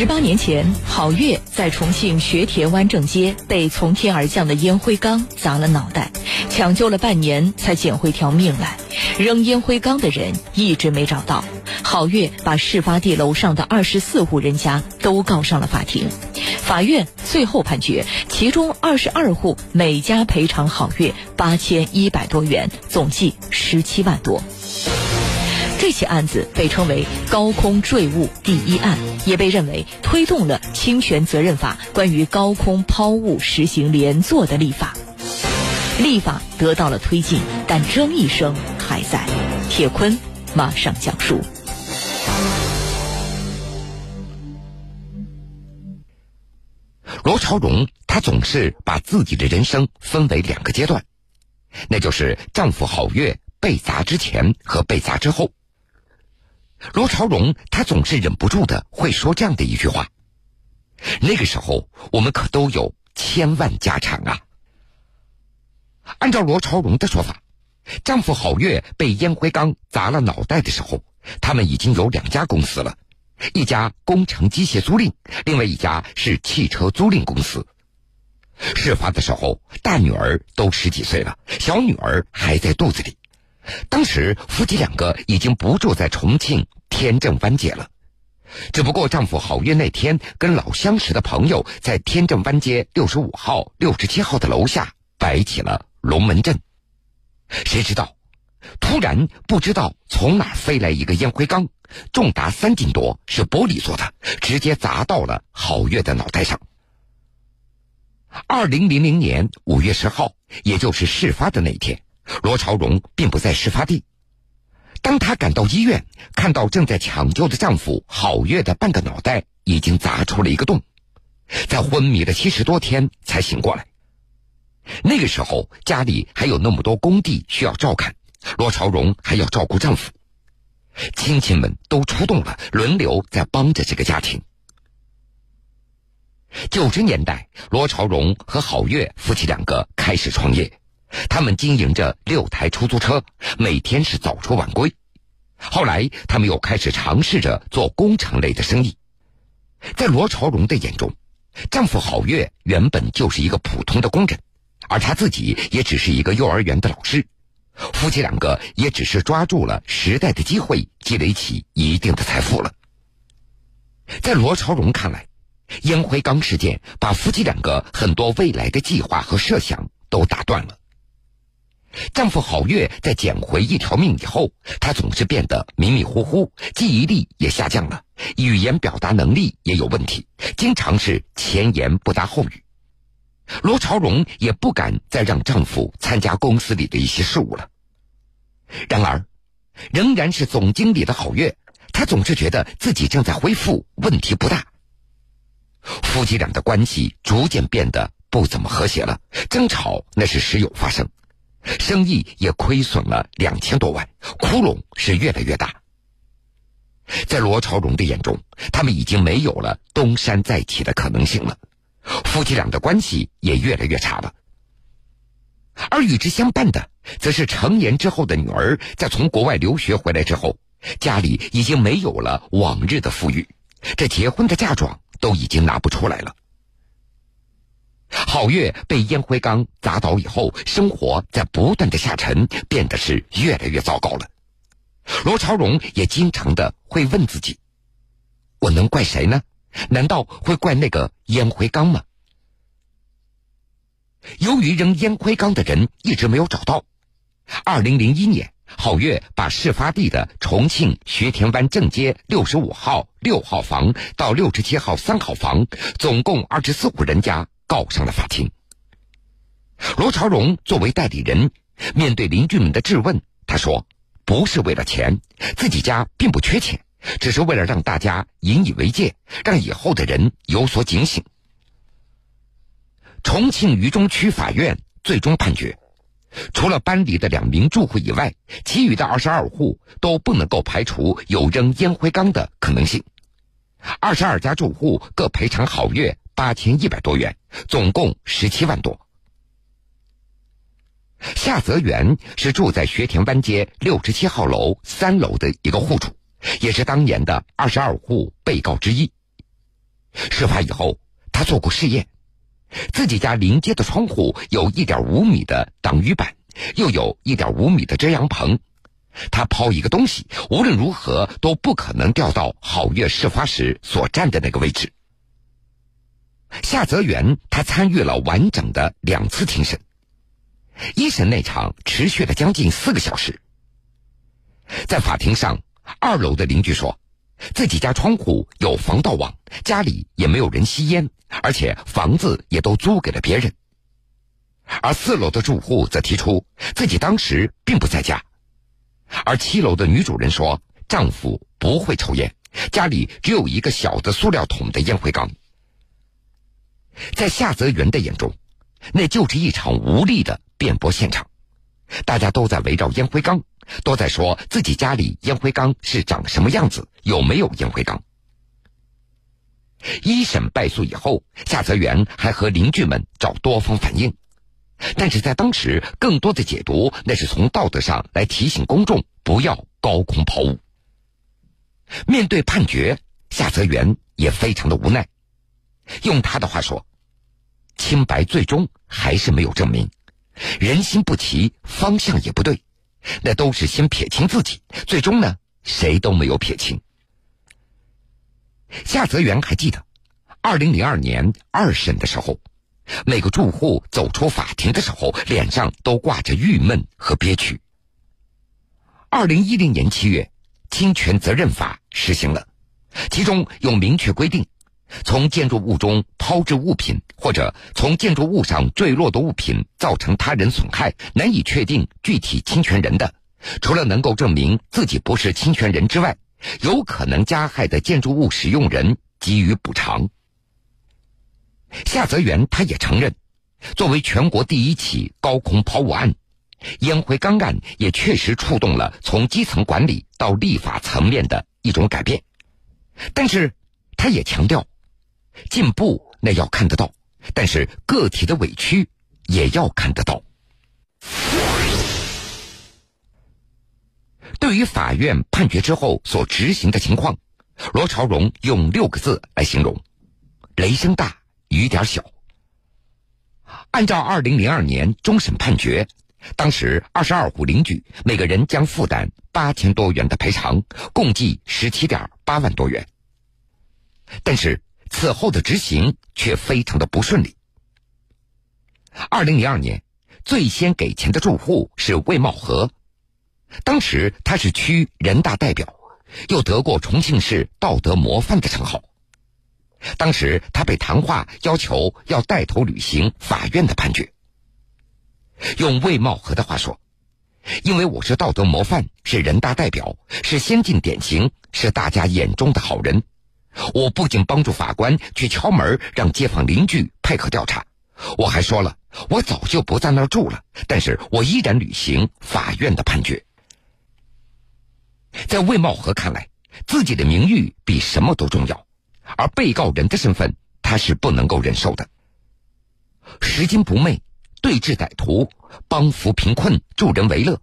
十八年前，郝月在重庆学田湾正街被从天而降的烟灰缸砸了脑袋，抢救了半年才捡回条命来。扔烟灰缸的人一直没找到，郝月把事发地楼上的二十四户人家都告上了法庭。法院最后判决，其中二十二户每家赔偿郝月八千一百多元，总计十七万多。这起案子被称为“高空坠物第一案”，也被认为推动了侵权责任法关于高空抛物实行连坐的立法。立法得到了推进，但争议声还在。铁坤马上讲述。罗朝荣，他总是把自己的人生分为两个阶段，那就是丈夫郝月被砸之前和被砸之后。罗朝荣，他总是忍不住的会说这样的一句话：“那个时候，我们可都有千万家产啊。”按照罗朝荣的说法，丈夫郝月被烟灰缸砸了脑袋的时候，他们已经有两家公司了，一家工程机械租赁，另外一家是汽车租赁公司。事发的时候，大女儿都十几岁了，小女儿还在肚子里。当时夫妻两个已经不住在重庆天正湾街了，只不过丈夫郝月那天跟老相识的朋友在天正湾街六十五号、六十七号的楼下摆起了龙门阵。谁知道，突然不知道从哪飞来一个烟灰缸，重达三斤多，是玻璃做的，直接砸到了郝月的脑袋上。二零零零年五月十号，也就是事发的那天。罗朝荣并不在事发地。当她赶到医院，看到正在抢救的丈夫郝月的半个脑袋已经砸出了一个洞，在昏迷了七十多天才醒过来。那个时候家里还有那么多工地需要照看，罗朝荣还要照顾丈夫，亲戚们都出动了，轮流在帮着这个家庭。九十年代，罗朝荣和郝月夫妻两个开始创业。他们经营着六台出租车，每天是早出晚归。后来，他们又开始尝试着做工程类的生意。在罗朝荣的眼中，丈夫郝月原本就是一个普通的工人，而他自己也只是一个幼儿园的老师。夫妻两个也只是抓住了时代的机会，积累起一定的财富了。在罗朝荣看来，烟灰缸事件把夫妻两个很多未来的计划和设想都打断了。丈夫郝月在捡回一条命以后，他总是变得迷迷糊糊，记忆力也下降了，语言表达能力也有问题，经常是前言不搭后语。罗朝荣也不敢再让丈夫参加公司里的一些事务了。然而，仍然是总经理的郝月，他总是觉得自己正在恢复，问题不大。夫妻俩的关系逐渐变得不怎么和谐了，争吵那是时有发生。生意也亏损了两千多万，窟窿是越来越大。在罗朝荣的眼中，他们已经没有了东山再起的可能性了，夫妻俩的关系也越来越差了。而与之相伴的，则是成年之后的女儿在从国外留学回来之后，家里已经没有了往日的富裕，这结婚的嫁妆都已经拿不出来了。郝月被烟灰缸砸倒以后，生活在不断的下沉，变得是越来越糟糕了。罗朝荣也经常的会问自己：“我能怪谁呢？难道会怪那个烟灰缸吗？”由于扔烟灰缸的人一直没有找到，二零零一年，郝月把事发地的重庆学田湾正街六十五号六号房到六十七号三号房，总共二十四户人家。告上了法庭。罗朝荣作为代理人，面对邻居们的质问，他说：“不是为了钱，自己家并不缺钱，只是为了让大家引以为戒，让以后的人有所警醒。”重庆渝中区法院最终判决，除了搬离的两名住户以外，其余的二十二户都不能够排除有扔烟灰缸的可能性。二十二家住户各赔偿郝月。八千一百多元，总共十七万多。夏泽元是住在学田湾街六十七号楼三楼的一个户主，也是当年的二十二户被告之一。事发以后，他做过试验，自己家临街的窗户有一点五米的挡雨板，又有一点五米的遮阳棚。他抛一个东西，无论如何都不可能掉到郝月事发时所站的那个位置。夏泽元他参与了完整的两次庭审，一审那场持续了将近四个小时。在法庭上，二楼的邻居说，自己家窗户有防盗网，家里也没有人吸烟，而且房子也都租给了别人。而四楼的住户则提出自己当时并不在家。而七楼的女主人说，丈夫不会抽烟，家里只有一个小的塑料桶的烟灰缸。在夏泽元的眼中，那就是一场无力的辩驳现场，大家都在围绕烟灰缸，都在说自己家里烟灰缸是长什么样子，有没有烟灰缸。一审败诉以后，夏泽元还和邻居们找多方反映。但是在当时，更多的解读那是从道德上来提醒公众不要高空抛物。面对判决，夏泽元也非常的无奈。用他的话说：“清白最终还是没有证明，人心不齐，方向也不对，那都是先撇清自己，最终呢，谁都没有撇清。”夏泽元还记得，二零零二年二审的时候。每个住户走出法庭的时候，脸上都挂着郁闷和憋屈。二零一零年七月，侵权责任法实行了，其中有明确规定，从建筑物中抛掷物品或者从建筑物上坠落的物品造成他人损害，难以确定具体侵权人的，除了能够证明自己不是侵权人之外，有可能加害的建筑物使用人给予补偿。夏泽元他也承认，作为全国第一起高空抛物案，烟灰缸案也确实触动了从基层管理到立法层面的一种改变。但是，他也强调，进步那要看得到，但是个体的委屈也要看得到。对于法院判决之后所执行的情况，罗朝荣用六个字来形容：雷声大。雨点小。按照二零零二年终审判决，当时二十二户邻居每个人将负担八千多元的赔偿，共计十七点八万多元。但是此后的执行却非常的不顺利。二零零二年，最先给钱的住户是魏茂和，当时他是区人大代表，又得过重庆市道德模范的称号。当时他被谈话要求要带头履行法院的判决。用魏茂和的话说：“因为我是道德模范，是人大代表，是先进典型，是大家眼中的好人。我不仅帮助法官去敲门，让街坊邻居配合调查，我还说了，我早就不在那儿住了，但是我依然履行法院的判决。”在魏茂和看来，自己的名誉比什么都重要。而被告人的身份，他是不能够忍受的。拾金不昧、对峙歹徒、帮扶贫困、助人为乐，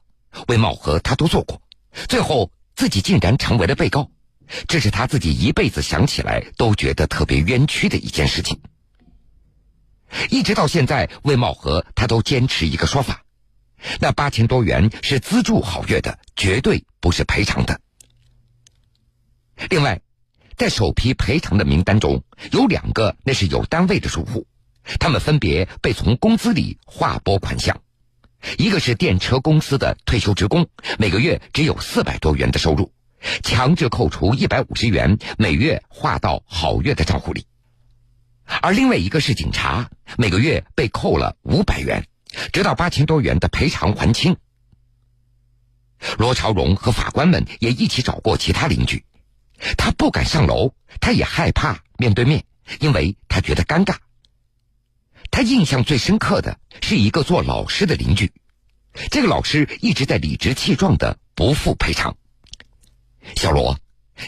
魏茂和他都做过。最后自己竟然成为了被告，这是他自己一辈子想起来都觉得特别冤屈的一件事情。一直到现在，魏茂和他都坚持一个说法：那八千多元是资助郝月的，绝对不是赔偿的。另外。在首批赔偿的名单中有两个，那是有单位的住户，他们分别被从工资里划拨款项。一个是电车公司的退休职工，每个月只有四百多元的收入，强制扣除一百五十元，每月划到郝月的账户里；而另外一个是警察，每个月被扣了五百元，直到八千多元的赔偿还清。罗朝荣和法官们也一起找过其他邻居。他不敢上楼，他也害怕面对面，因为他觉得尴尬。他印象最深刻的是一个做老师的邻居，这个老师一直在理直气壮的不付赔偿。小罗，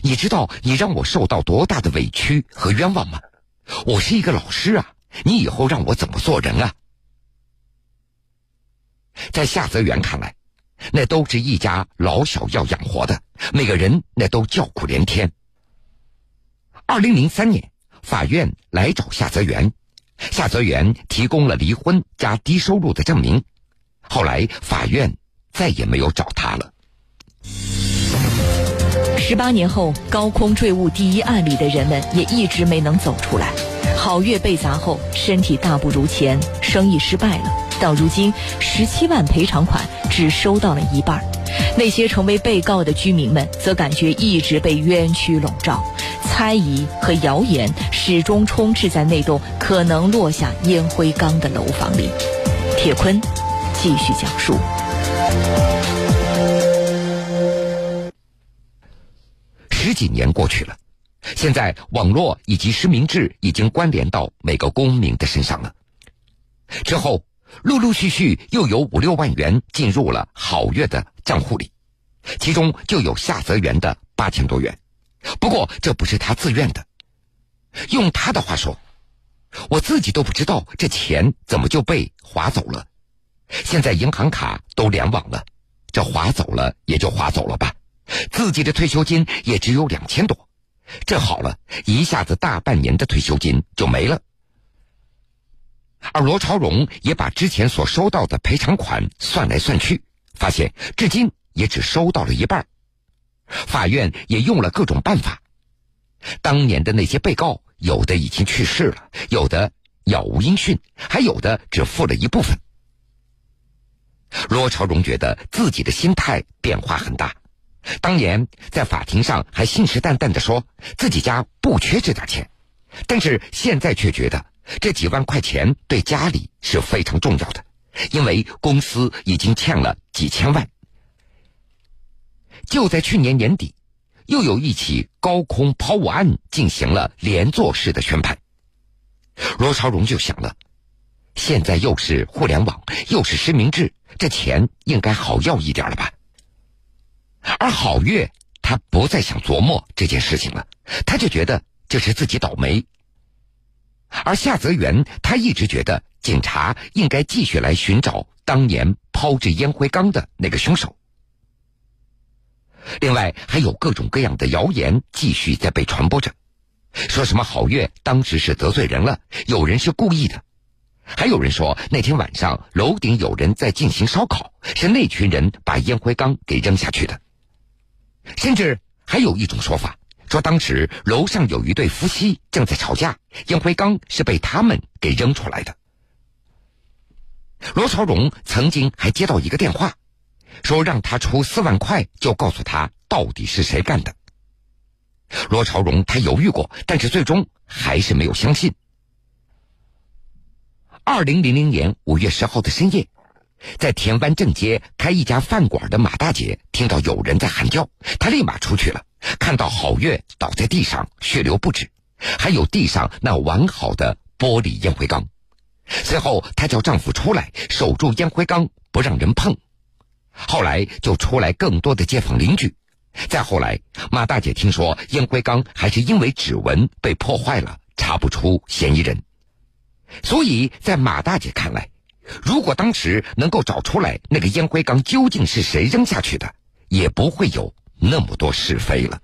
你知道你让我受到多大的委屈和冤枉吗？我是一个老师啊，你以后让我怎么做人啊？在夏泽元看来。那都是一家老小要养活的，每个人那都叫苦连天。二零零三年，法院来找夏泽元，夏泽元提供了离婚加低收入的证明。后来法院再也没有找他了。十八年后，高空坠物第一案里的人们也一直没能走出来。郝月被砸后，身体大不如前，生意失败了。到如今，十七万赔偿款只收到了一半。那些成为被告的居民们则感觉一直被冤屈笼罩，猜疑和谣言始终充斥在那栋可能落下烟灰缸的楼房里。铁坤继续讲述。十几年过去了，现在网络以及实名制已经关联到每个公民的身上了。之后，陆陆续续又有五六万元进入了郝月的账户里，其中就有夏泽元的八千多元。不过这不是他自愿的，用他的话说：“我自己都不知道这钱怎么就被划走了。现在银行卡都联网了，这划走了也就划走了吧。自己的退休金也只有两千多，这好了一下子大半年的退休金就没了。”而罗朝荣也把之前所收到的赔偿款算来算去，发现至今也只收到了一半。法院也用了各种办法，当年的那些被告，有的已经去世了，有的杳无音讯，还有的只付了一部分。罗朝荣觉得自己的心态变化很大，当年在法庭上还信誓旦旦的说自己家不缺这点钱，但是现在却觉得。这几万块钱对家里是非常重要的，因为公司已经欠了几千万。就在去年年底，又有一起高空抛物案进行了连坐式的宣判。罗朝荣就想了，现在又是互联网，又是实名制，这钱应该好要一点了吧？而郝月他不再想琢磨这件事情了，他就觉得这是自己倒霉。而夏泽元，他一直觉得警察应该继续来寻找当年抛掷烟灰缸的那个凶手。另外，还有各种各样的谣言继续在被传播着，说什么郝月当时是得罪人了，有人是故意的，还有人说那天晚上楼顶有人在进行烧烤，是那群人把烟灰缸给扔下去的，甚至还有一种说法。说当时楼上有一对夫妻正在吵架，烟灰缸是被他们给扔出来的。罗朝荣曾经还接到一个电话，说让他出四万块就告诉他到底是谁干的。罗朝荣他犹豫过，但是最终还是没有相信。二零零零年五月十号的深夜。在田湾正街开一家饭馆的马大姐听到有人在喊叫，她立马出去了，看到郝月倒在地上，血流不止，还有地上那完好的玻璃烟灰缸。随后，她叫丈夫出来守住烟灰缸，不让人碰。后来就出来更多的街坊邻居。再后来，马大姐听说烟灰缸还是因为指纹被破坏了，查不出嫌疑人。所以在马大姐看来。如果当时能够找出来那个烟灰缸究竟是谁扔下去的，也不会有那么多是非了。